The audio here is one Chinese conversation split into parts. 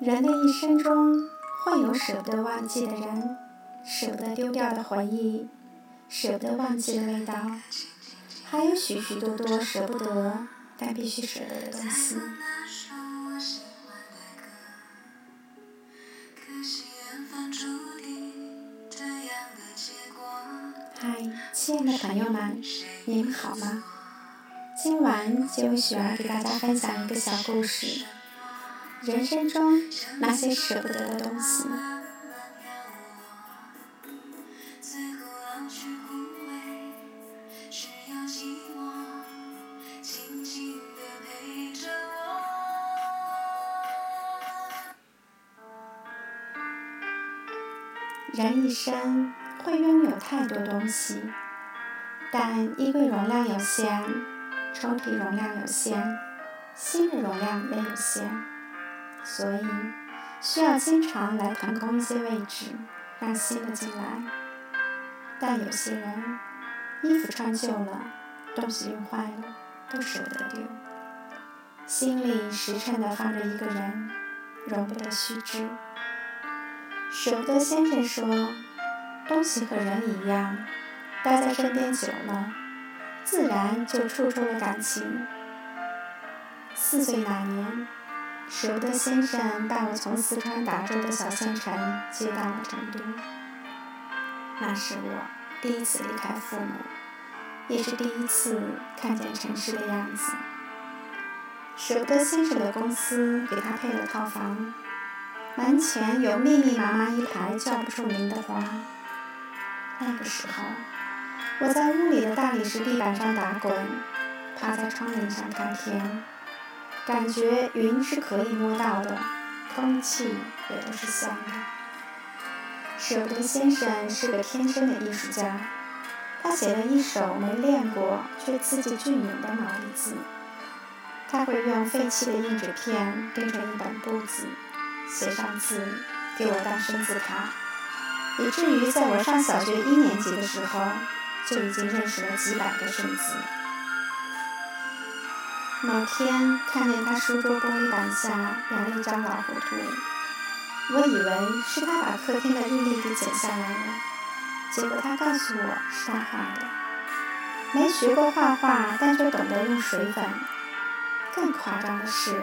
人的一生中会有舍不得忘记的人，舍不得丢掉的回忆，舍不得忘记的味道，还有许许多多舍不得但必须舍得的东西。嗨，亲爱的朋友们，你们好吗？今晚就由雪儿给大家分享一个小故事。人生中那些舍不得的东西。人一生会拥有太多东西，但衣柜容量有限，抽屉容量有限，心的容量也有限，所以需要经常来腾空一些位置，让新的进来。但有些人，衣服穿旧了，东西用坏了，都舍不得丢，心里实诚地放着一个人，容不得虚掷。舍不得先生说：“东西和人一样，待在身边久了，自然就处出了感情。”四岁那年，舍不得先生带我从四川达州的小县城接到了成都。那是我第一次离开父母，也是第一次看见城市的样子。舍不得先生的公司给他配了套房。门前有密密麻麻一排叫不出名的花。那个时候，我在屋里的大理石地板上打滚，趴在窗棂上看天，感觉云是可以摸到的，空气也都是香的。舍不得先生是个天生的艺术家，他写了一首没练过却字迹隽永的毛笔字。他会用废弃的硬纸片编成一本簿子。写上字，给我当生字卡，以至于在我上小学一年级的时候，就已经认识了几百个生字。某天看见他书桌玻璃板下养了一张老虎图，我以为是他把客厅的日历给剪下来了，结果他告诉我是他画的。没学过画画，但却懂得用水粉。更夸张的是。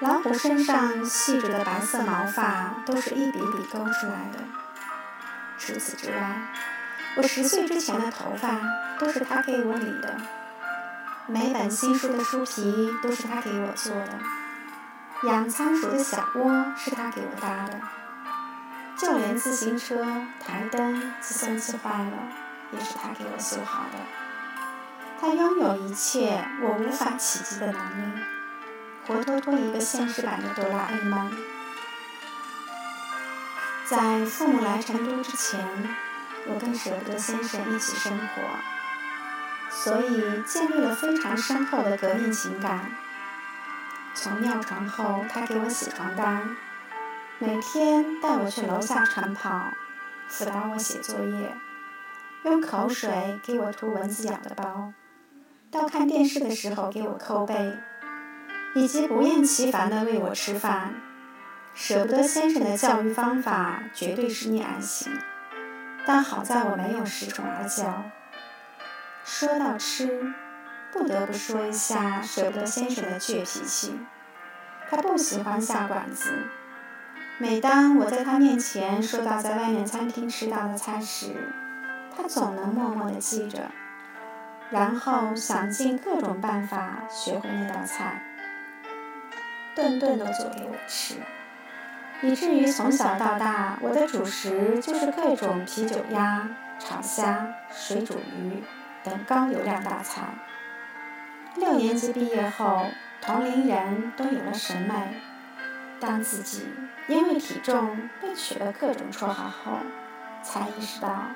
老虎身上细致的白色毛发都是一笔笔勾出来的。除此之外，我十岁之前的头发都是他给我理的。每本新书的书皮都是他给我做的。养仓鼠的小窝是他给我搭的。就连自行车台灯、计算器坏了，也是他给我修好的。他拥有一切我无法企及的能力。活脱脱一个现实版的哆啦 A 梦。在父母来成都之前，我跟舍不得先生一起生活，所以建立了非常深厚的革命情感。从尿床后，他给我洗床单，每天带我去楼下晨跑，辅导我写作业，用口水给我涂蚊子咬的包，到看电视的时候给我抠背。以及不厌其烦地喂我吃饭，舍不得先生的教育方法绝对是溺爱型，但好在我没有恃宠而骄。说到吃，不得不说一下舍不得先生的倔脾气，他不喜欢下馆子。每当我在他面前说到在外面餐厅吃到的菜时，他总能默默地记着，然后想尽各种办法学会那道菜。顿顿都做给我吃，以至于从小到大，我的主食就是各种啤酒鸭、炒虾、水煮鱼等高流量大菜。六年级毕业后，同龄人都有了审美，当自己因为体重被取了各种绰号后，才意识到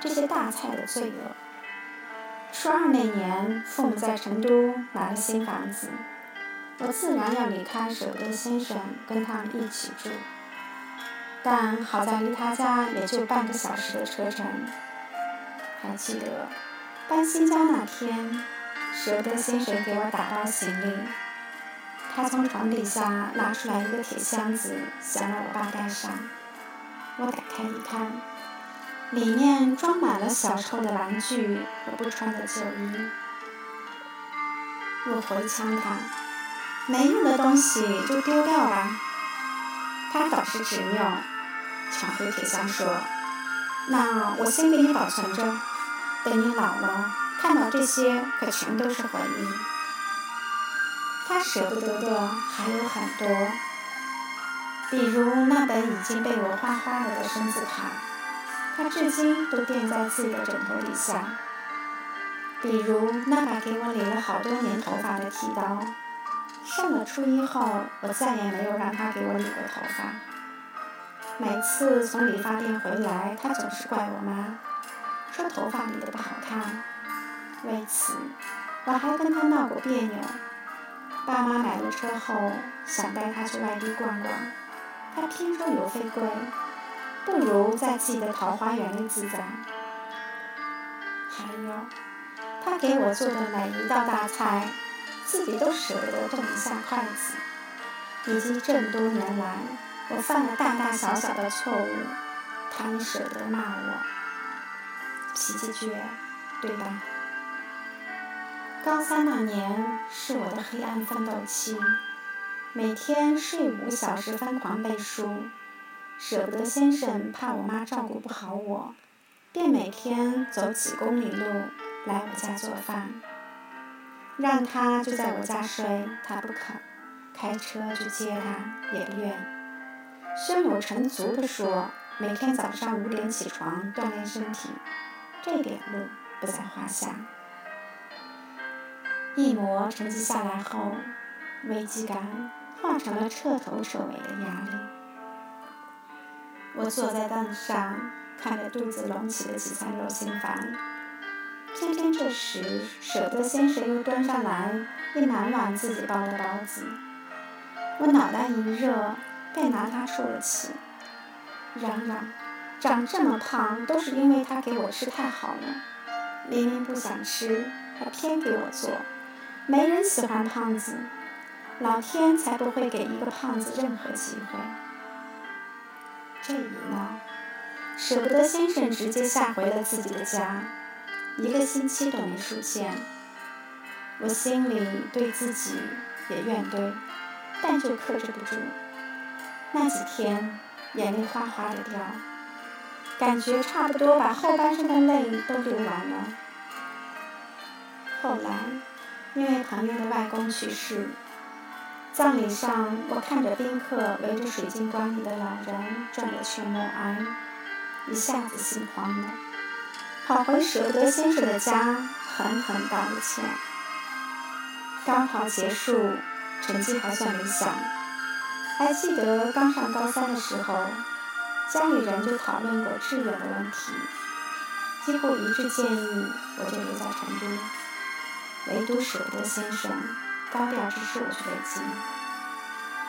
这些大菜的罪恶。初二那年，父母在成都买了新房子。我自然要离开舍不得先生，跟他们一起住。但好在离他家也就半个小时的车程。还记得搬新家那天，舍不得先生给我打包行李，他从床底下拿出来一个铁箱子，想让我爸盖上。我打开一看，里面装满了小时候的玩具和不穿的旧衣。我回呛他：“没用的东西就丢掉吧。”他倒是执拗，抢回铁箱说：“那我先给你保存着，等你老了看到这些，可全都是回忆。”他舍不得的还有很多，比如那本已经被我画花了的生字卡，他至今都垫在自己的枕头底下。比如那把给我理了好多年头发的剃刀，上了初一后，我再也没有让他给我理过头发。每次从理发店回来，他总是怪我妈，说头发理得不好看。为此，我还跟他闹过别扭。爸妈买了车后，想带他去外地逛逛，他偏说油费贵，不如在自己的桃花源里自在。还有。他给我做的每一道大菜，自己都舍不得动一下筷子。以及这么多年来，我犯了大大小小的错误，他也舍得骂我。脾气倔，对吧？高三那年是我的黑暗奋斗期，每天睡五小时疯狂背书，舍不得先生怕我妈照顾不好我，便每天走几公里路。来我家做饭，让他就在我家睡，他不肯；开车去接他，也不愿。胸有成竹地说，每天早上五点起床锻炼身体，这点路不在话下。一模成绩下来后，危机感化成了彻头彻尾的压力。我坐在凳上，看着肚子隆起的几餐肉心饭。偏偏这时，舍得先生又端上来一满碗自己包的包子，我脑袋一热，便拿他出了气，嚷嚷：长这么胖都是因为他给我吃太好了，明明不想吃，还偏给我做，没人喜欢胖子，老天才不会给一个胖子任何机会。这一闹，舍不得先生直接下回了自己的家。一个星期都没出现，我心里对自己也怨怼，但就克制不住。那几天眼泪哗哗的掉，感觉差不多把后半生的泪都流完了。后来，因为朋友的外公去世，葬礼上我看着宾客围着水晶棺里的老人转了圈默哀，一下子心慌了。跑回舍得先生的家，狠狠道了歉。高考结束，成绩还算理想。还记得刚上高三的时候，家里人就讨论过志愿的问题，几乎一致建议我就留在成都。唯独舍不得先生高调支持我去北京。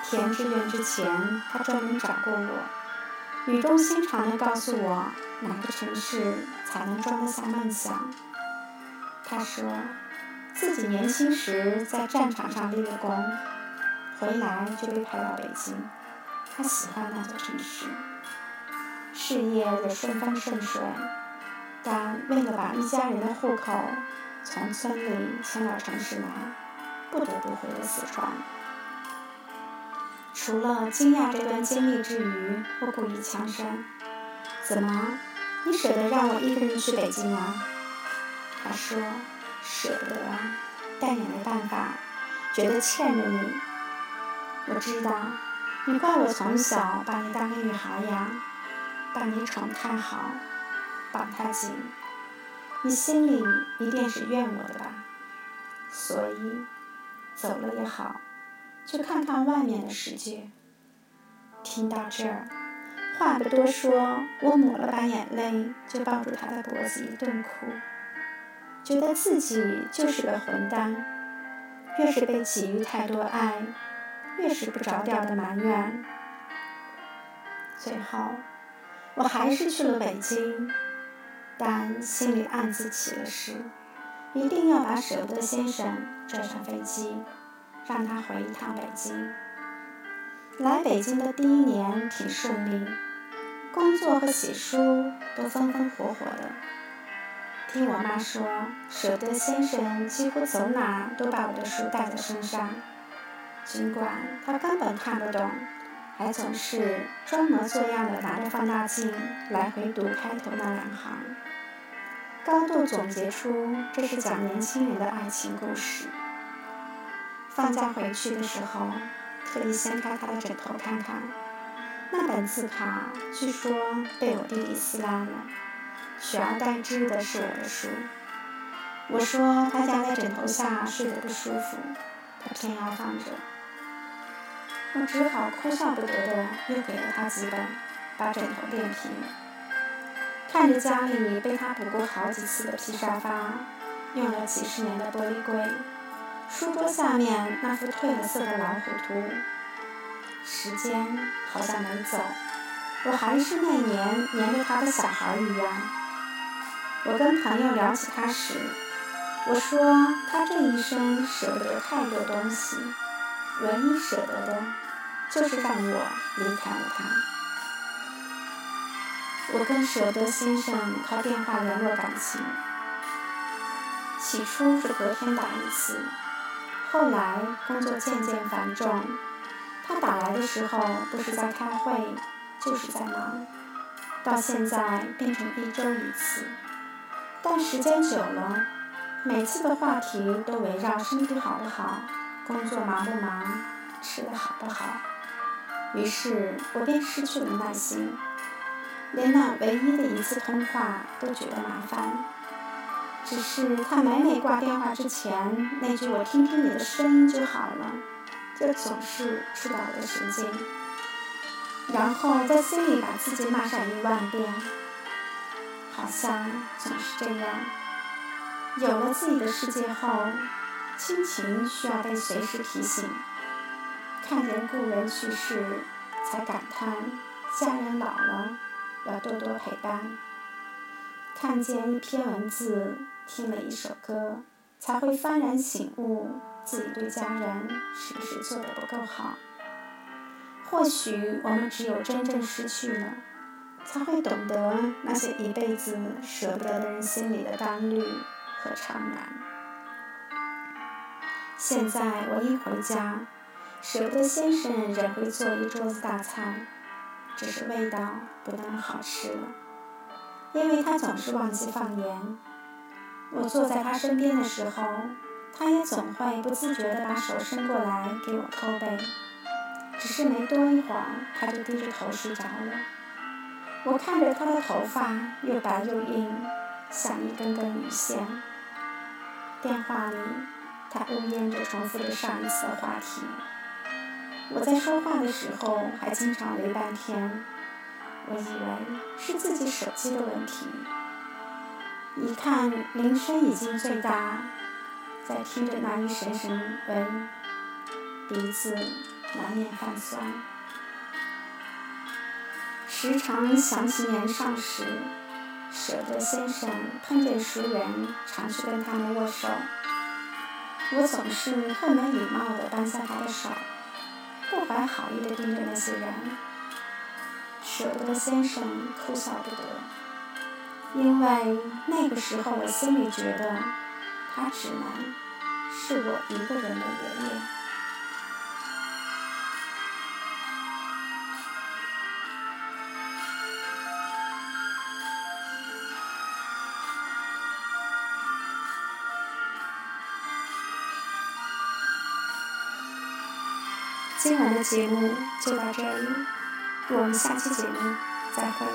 填志愿之前，他专门找过我，语重心长地告诉我哪个城市。才能装得下梦想。他说，自己年轻时在战场上立了功，回来就被派到北京。他喜欢那座城市，事业也顺风顺水，但为了把一家人的户口从村里迁到城市来，不得不回了四川。除了惊讶这段经历之余，我故意强声：“怎么？”你舍得让我一个人去北京吗？他说：“舍不得，但也没办法，觉得欠着你。我知道，你怪我从小把你当个女孩养，把你宠太好，绑太紧，你心里一定是怨我的吧？所以，走了也好，去看看外面的世界。”听到这儿。话不多说，我抹了把眼泪，就抱住他的脖子一顿哭，觉得自己就是个混蛋，越是被给予太多爱，越是不着调的埋怨。最后，我还是去了北京，但心里暗自起了誓，一定要把舍不得先生拽上飞机，让他回一趟北京。来北京的第一年挺顺利，工作和写书都风风火火的。听我妈说，舍不得先生几乎走哪都把我的书带在身上，尽管他根本看不懂，还总是装模作样的拿着放大镜来回读开头那两行，高度总结出这是讲年轻人的爱情故事。放假回去的时候，特意掀开他的枕头看看，那本字卡据说被我弟弟撕烂了，取而代之的是我的书。我说他家在枕头下睡得不舒服，他偏要放着，我只好哭笑不得的又给了他几本，把枕头垫平。看着家里被他补过好几次的皮沙发，用了几十年的玻璃柜。书桌下面那幅褪了色的老虎图，时间好像没走，我还是那年黏着他的小孩一样。我跟朋友聊起他时，我说他这一生舍不得太多东西，唯一舍得的，就是让我离开了他。我跟舍得先生靠电话联络感情，起初是隔天打一次。后来工作渐渐繁重，他打来的时候不是在开会，就是在忙，到现在变成一周一次。但时间久了，每次的话题都围绕身体好不好、工作忙不忙、吃的好不好。于是我便失去了耐心，连那唯一的一次通话都觉得麻烦。只是他每每挂电话之前那句“我听听你的声音就好了”，就总是触到我的神经，然后在心里把自己骂上一万遍。好像总是这样，有了自己的世界后，亲情需要被随时提醒。看见故人去世，才感叹家人老了，要多多陪伴。看见一篇文字。听了一首歌，才会幡然醒悟，自己对家人是不是做的不够好？或许我们只有真正失去了，才会懂得那些一辈子舍不得的人心里的单虑和怅然。现在我一回家，舍不得先生仍会做一桌子大菜，只是味道不那么好吃了，因为他总是忘记放盐。我坐在他身边的时候，他也总会不自觉地把手伸过来给我抠背，只是没多一会儿，他就低着头睡着了。我看着他的头发又白又硬，像一根根鱼线。电话里，他呜咽着重复着上一次的话题。我在说话的时候还经常围半天，我以为是自己手机的问题。一看铃声已经最大，在听着那一声声喂，鼻子难免泛酸。时常想起年少时，舍得先生碰见熟人，常去跟他们握手，我总是会没礼貌地扳下他的手，不怀好意地盯着那些人。舍得先生哭笑不得。因为那个时候，我心里觉得他只能是我一个人的爷爷。今晚的节目就到这里，我们下期节目再会。